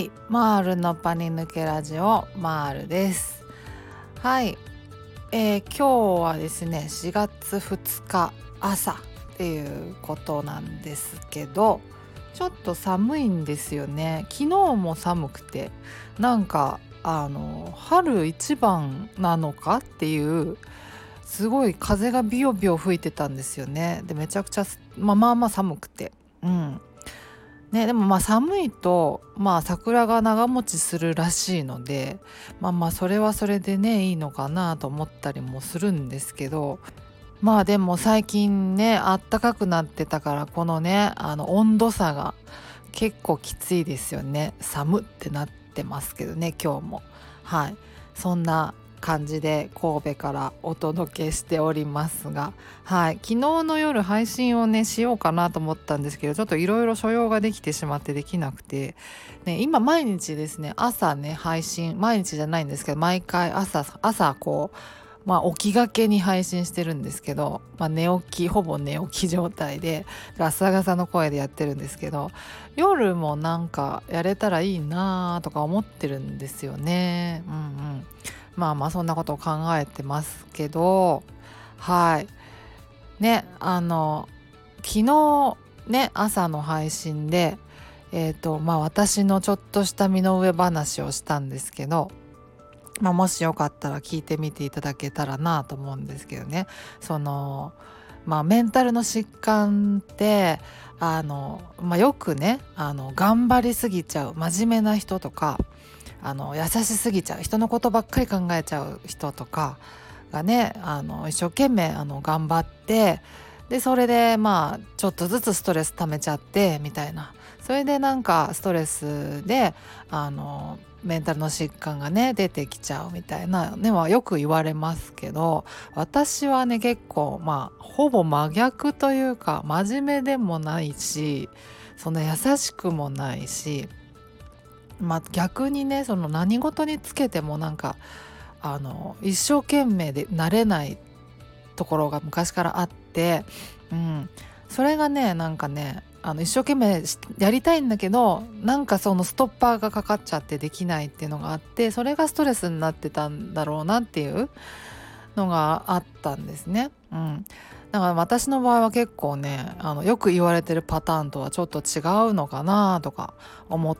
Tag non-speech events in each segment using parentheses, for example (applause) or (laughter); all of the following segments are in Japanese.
はいマールのパニ抜けラジオマールです。はいえー、今日はですね4月2日朝っていうことなんですけどちょっと寒いんですよね。昨日も寒くてなんかあの春一番なのかっていうすごい風がビヨビヨ吹いてたんですよね。でめちゃくちゃ、まあ、まあまあ寒くて。うん。ね、でもまあ寒いと、まあ、桜が長持ちするらしいのでまあまあそれはそれでねいいのかなと思ったりもするんですけど。まあでも最近ねあったかくなってたからこのねあの温度差が結構きついですよね。寒ってなってますけどね今日も。はい。そんな感じで神戸からお届けしておりますが、はい、昨日の夜配信をねしようかなと思ったんですけどちょっといろいろ所用ができてしまってできなくて、ね、今毎日ですね朝ね配信毎日じゃないんですけど毎回朝朝こうまあ、起きがけに配信してるんですけど、まあ、寝起きほぼ寝起き状態でガサガサの声でやってるんですけど夜もなんかやれたらいいなとか思ってるんですよね。うんうんまあまあそんなことを考えてますけどはい。ねあの昨日ね朝の配信でえっ、ー、とまあ私のちょっとした身の上話をしたんですけどまあ、もしよかったら聞いてみていただけたらなと思うんですけどね。そのまあメンタルの疾患ってあの、まあ、よくねあの頑張りすぎちゃう真面目な人とかあの優しすぎちゃう。人のことばっかり考えちゃう人とかがねあの一生懸命あの頑張ってでそれでまあちょっとずつストレス溜めちゃってみたいな。それでなんかストレスであのメンタルの疾患がね出てきちゃうみたいなねはよく言われますけど私はね結構まあほぼ真逆というか真面目でもないしそんな優しくもないしまあ、逆にねその何事につけてもなんかあの一生懸命でなれないところが昔からあって、うん、それがねなんかねあの一生懸命やりたいんだけどなんかそのストッパーがかかっちゃってできないっていうのがあってそれがストレスになってたんだろうなっていうのがあったんですね。うん、だから私の場合は結構ねあのよく言われてるパターンとはちょっと違うのかなとか思っ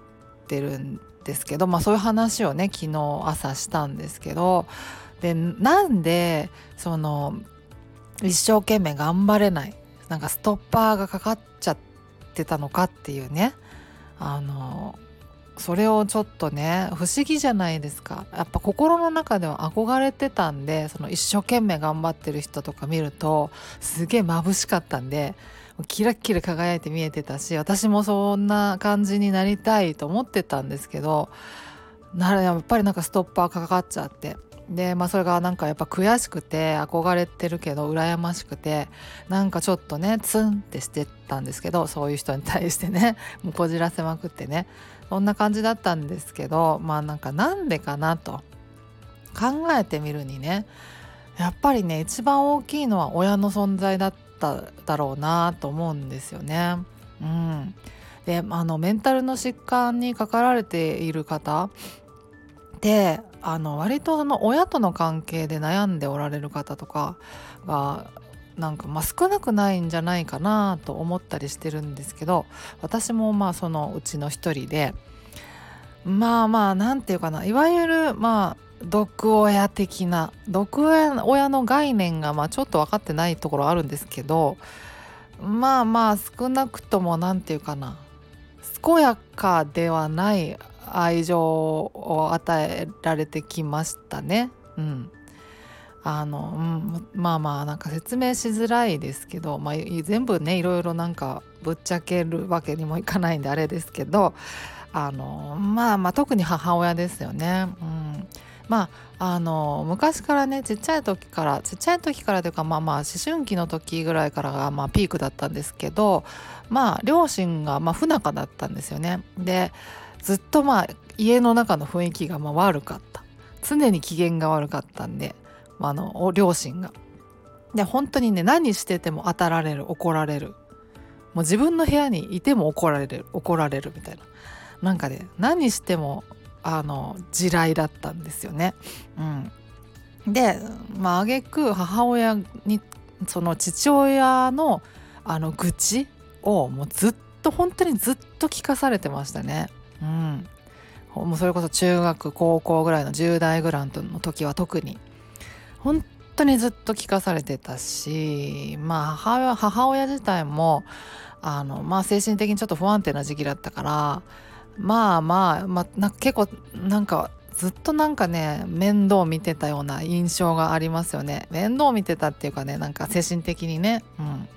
ってるんですけど、まあ、そういう話をね昨日朝したんですけどでなんでその一生懸命頑張れないなんかストッパーがかかっちゃってたのかっていうねあのそれをちょっとね不思議じゃないですか。やっぱ心の中では憧れてたんでその一生懸命頑張ってる人とか見るとすげえ眩しかったんでキラキラ輝いて見えてたし私もそんな感じになりたいと思ってたんですけどならやっぱりなんかストッパーかかっちゃって。でまあそれがなんかやっぱ悔しくて憧れてるけど羨ましくてなんかちょっとねツンってしてたんですけどそういう人に対してね (laughs) もうこじらせまくってね。そんな感じだったんですけどまあなんかなんでかなと。考えてみるにねやっぱりね一番大きいのは親の存在だったっただろうなと思うんですよね。うん、であのメンタルの疾患にかかられている方であの割とその親との関係で悩んでおられる方とかがなんかまあ少なくないんじゃないかなと思ったりしてるんですけど私もまあそのうちの一人でまあまあ何て言うかないわゆるまあ毒親的な毒親の概念がまあちょっと分かってないところあるんですけどまあまあ少なくとも何て言うかな健やかではない愛情を与えられてきましたね。うん、あの、うん、まあまあなんか説明しづらいですけど、まあ、全部ねいろいろなんかぶっちゃけるわけにもいかないんであれですけどあのまあまあ特に母親ですよね。うんまああの昔からねちっちゃい時からちっちゃい時からというかまあまあ思春期の時ぐらいからがまあピークだったんですけどまあ両親がまあ不仲だったんですよね。でずっとまあ家の中の雰囲気がまあ悪かった常に機嫌が悪かったんで、まあ、の両親が。で本当にね何してても当たられる怒られるもう自分の部屋にいても怒られる怒られるみたいななんかね何してもあの地雷だったんですよね。うん、でまあ挙句母親にその父親のあの愚痴をもうずっと本当にずっと聞かされてましたね。うん、もうそれこそ中学高校ぐらいの10代ぐらいの時は特に本当にずっと聞かされてたしまあ母母親自体もあのまあ精神的にちょっと不安定な時期だったからまあまあ、ま、な結構なんかずっとなんかね面倒見てたような印象がありますよね。面倒見てたっていうかねなんか精神的にね。うん。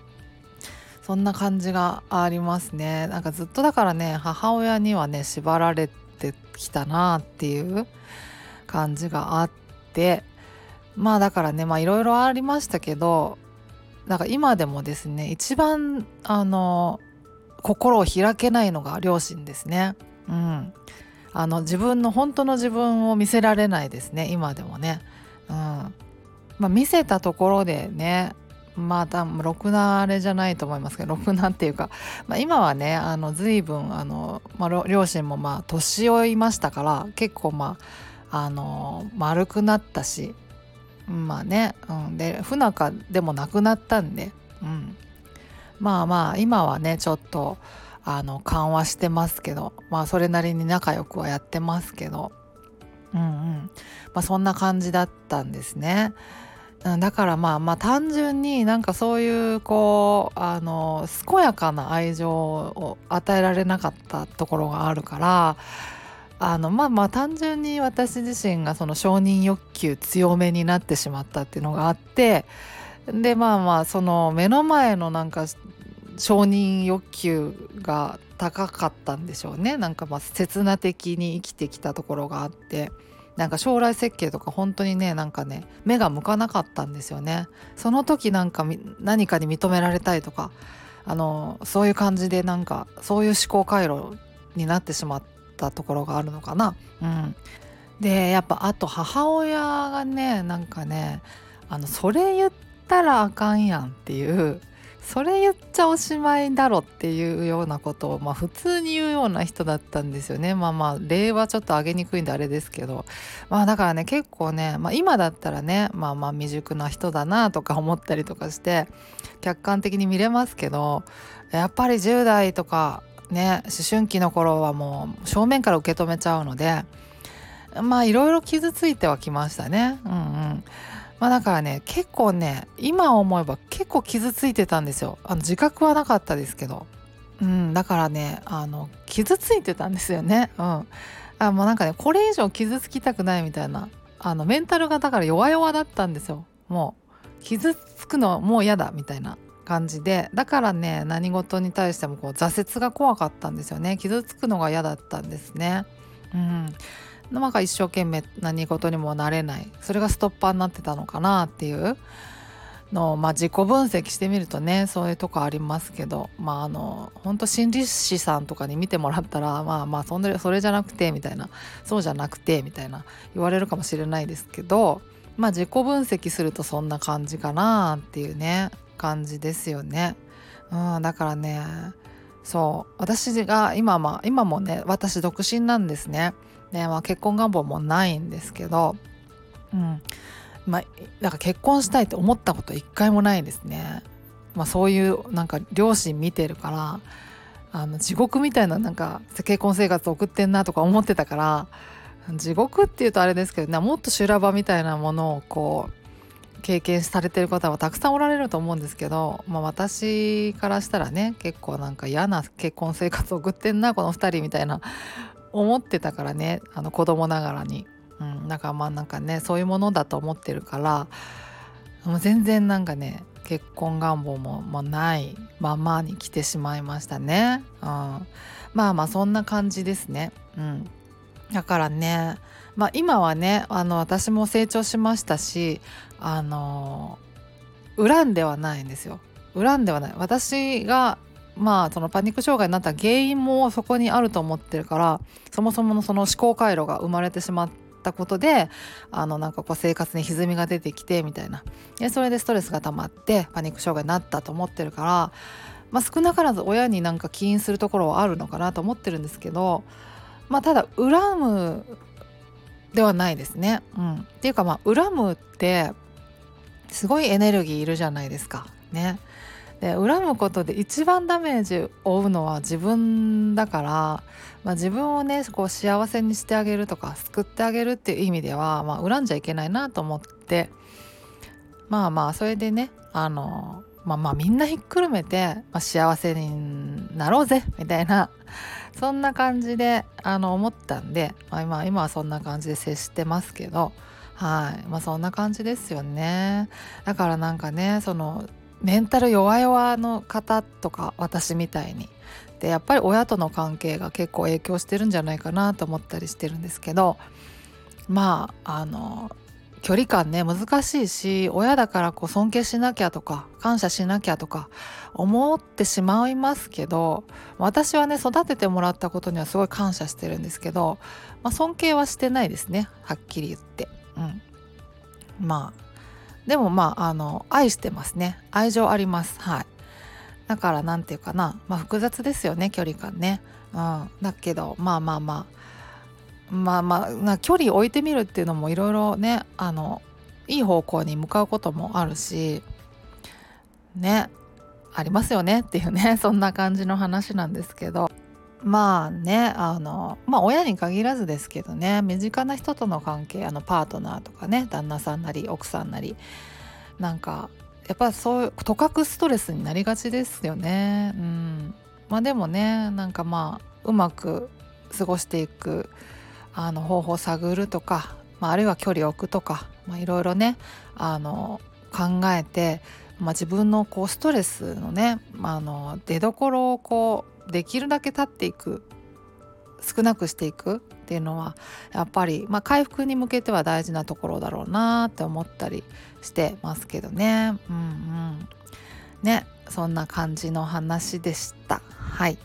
そんな感じがありますね。なんかずっとだからね母親にはね縛られてきたなっていう感じがあって。まあだからねまあいろいろありましたけどなんか今でもですね一番あの心を開けないのが両親ですね。うん、あの自分の本当の自分を見せられないですね。今でもね。うん。まあ、見せたところでねまあ多分ろくなあれじゃないと思いますけどろくなっていうか、まあ、今はねあの随分あの、まあ、両親もまあ年老いましたから結構まああの丸くなったしまあね、うん、で不仲でもなくなったんで、うん、まあまあ今はねちょっとあの緩和してますけどまあそれなりに仲良くはやってますけどうんうんまあそんな感じだったんですね。だからまあまあ単純になんかそういうこうあの健やかな愛情を与えられなかったところがあるからあのまあまあ単純に私自身がその承認欲求強めになってしまったっていうのがあってでまあまあその目の前のなんか承認欲求が高かったんでしょうね。なんかまあ刹那的に生きてきたところがあってなんか将来設計とか本当にねなんかね目が向かなかったんですよね。その時なんか何かに認められたいとかあのそういう感じでなんかそういう思考回路になってしまったところがあるのかな。うん。でやっぱあと母親がねなんかねあのそれ言ったらあかんやんっていうそれ言っちゃおしまいだろっていうようなことを、まあ、普通に言うような人だったんですよね。まあまあ例はちょっと上げにくいんであれですけど。まあだからね結構ね、まあ、今だったらねまあまあ未熟な人だなとか思ったりとかして客観的に見れますけどやっぱり10代とかね思春期の頃はもう正面から受け止めちゃうのでまあいろいろ傷ついてはきましたね。うんうん。まあだからね結構ね今思えば結構傷ついてたんですよ。あの自覚はなかったですけど。うんだからねあの傷ついてたんですよね。うん。あもうなんかねこれ以上傷つきたくないみたいなあのメンタルがだから弱々だったんですよ。もう傷つくのもう嫌だみたいな。感じで。だからね何事に対してもこう挫折が怖かったんですよね。傷つくのが嫌だったんですね。うん。なんか一生懸命何事にもなれないそれがストッパーになってたのかなっていうのを、まあ、自己分析してみるとねそういうとこありますけどまああの本当心理師さんとかに見てもらったらまあまあそんそれじゃなくてみたいなそうじゃなくてみたいな言われるかもしれないですけどまあ自己分析するとそんな感じかなっていうね感じですよね。うん、だからねそう私が今,、まあ、今もね私独身なんですね。ねまあ、結婚願望もないんですけど、うんまあ、なんか結婚したいって思ったこと一回もないですね。まあ、そういうなんか両親見てるからあの地獄みたいななんか結婚生活送ってんなとか思ってたから地獄っていうとあれですけどねもっと修羅場みたいなものをこう経験されてる方はたくさんおられると思うんですけど、まあ、私からしたらね結構なんか嫌な結婚生活送ってんなこの2人みたいな思ってたからねあの子供ながらに、うん、なんかまあなんかねそういうものだと思ってるからもう全然なんかね結婚願望も、まあ、ないままに来てしまいましたね、うん、まあまあそんな感じですね、うん、だからねまあ今はねあの私も成長しましたしあの恨んではないんですよ。恨んではない。私がまあそのパニック障害になった原因もそこにあると思ってるからそもそものその思考回路が生まれてしまったことであのなんかこう生活に歪みが出てきてみたいなでそれでストレスが溜まってパニック障害になったと思ってるから、まあ、少なからず親になんか起因するところはあるのかなと思ってるんですけどまあただ恨むではないですね。うん、っていうかまあ恨むってすごいエネルギーいるじゃないですか。ね。で恨むことで一番ダメージを負うのは自分だから、まあ、自分をねこう幸せにしてあげるとか救ってあげるっていう意味では、まあ、恨んじゃいけないなと思ってまあまあそれでねあのまあまあみんなひっくるめて、まあ、幸せになろうぜみたいなそんな感じであの思ったんで、まあ、今今はそんな感じで接してますけどはいまあそんな感じですよね。だからなんかねそのメンタル弱々の方とか私みたいに。でやっぱり親との関係が結構影響してるんじゃないかなと思ったりしてるんですけど。まああの距離感ね難しいし親だからこう尊敬しなきゃとか感謝しなきゃとか思ってしまいますけど私はね育ててもらったことにはすごい感謝してるんですけど、まあ、尊敬はしてないですねはっきり言って。うん、まあでもまああの愛してますね。愛情あります。はい。だから何て言うかな、まあ、複雑ですよね距離感ね、うん、だけどまあまあまあ。まあまあ距離置いてみるっていうのもいろいろねあのいい方向に向かうこともあるしね。ありますよねっていうね。そんな感じの話なんですけど。まあねあのまあ親に限らずですけどね身近な人との関係あのパートナーとかね旦那さんなり奥さんなりなんかやっぱそういうとかくストレスになりがちですよね。うん、まあでもねなんかまあうまく過ごしていくあの方法を探るとか、まあ、あるいは距離を置くとかいろいろねあの考えて、まあ、自分のこうストレスのねあの出どころをこうできるだけ立っていく少なくしていくっていうのはやっぱり、まあ、回復に向けては大事なところだろうなって思ったりしてますけどね。うんうん、ねそんな感じの話でした。はい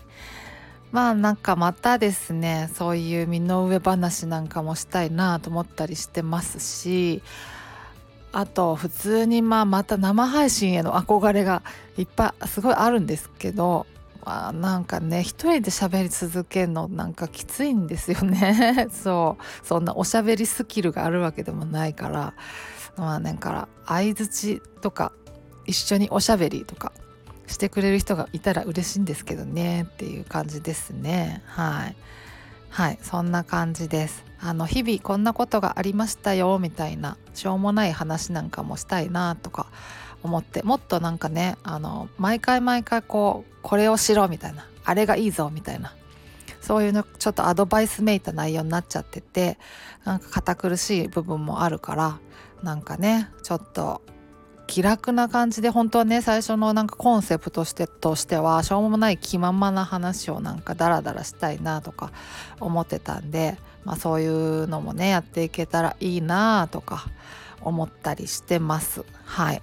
まあなんかまたですねそういう身の上話なんかもしたいなと思ったりしてますしあと普通にまあまた生配信への憧れがいっぱいすごいあるんですけど、まあ、なんかね一人で喋り続けるのなんかきついんですよね。(laughs) そう。そんなおしゃべりスキルがあるわけでもないから。まあねから相づちとか一緒におしゃべりとかしてくれる人がいたら嬉しいんですけどねっていう感じですね。はい。はいそんな感じです。あの日々こんなことがありましたよみたいなしょうもない話なんかもしたいなとか思ってもっとなんかねあの毎回毎回こうこれをしろみたいなあれがいいぞみたいなそういうのちょっとアドバイスめいた内容になっちゃっててなんか堅苦しい部分もあるからなんかねちょっと気楽な感じで本当はね最初のなんかコンセプトしてとしてはしょうもない気ままな話をなんかダラダラしたいなとか思ってたんで、まあ、そういうのもねやっていけたらいいなとか思ったりしてます。はい。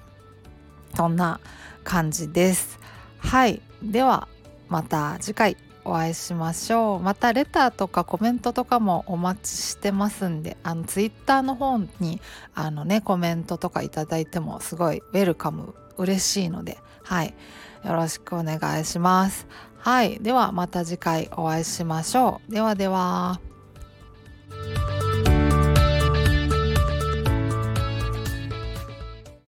そんな感じです。はい。ではまた次回お会いしましょう。またレターとかコメントとかもお待ちしてますんであのツイッターの方にあのねコメントとかいただいてもすごいウェルカム嬉しいのではい。よろしくお願いします。はい。ではまた次回お会いしましょう。ではでは。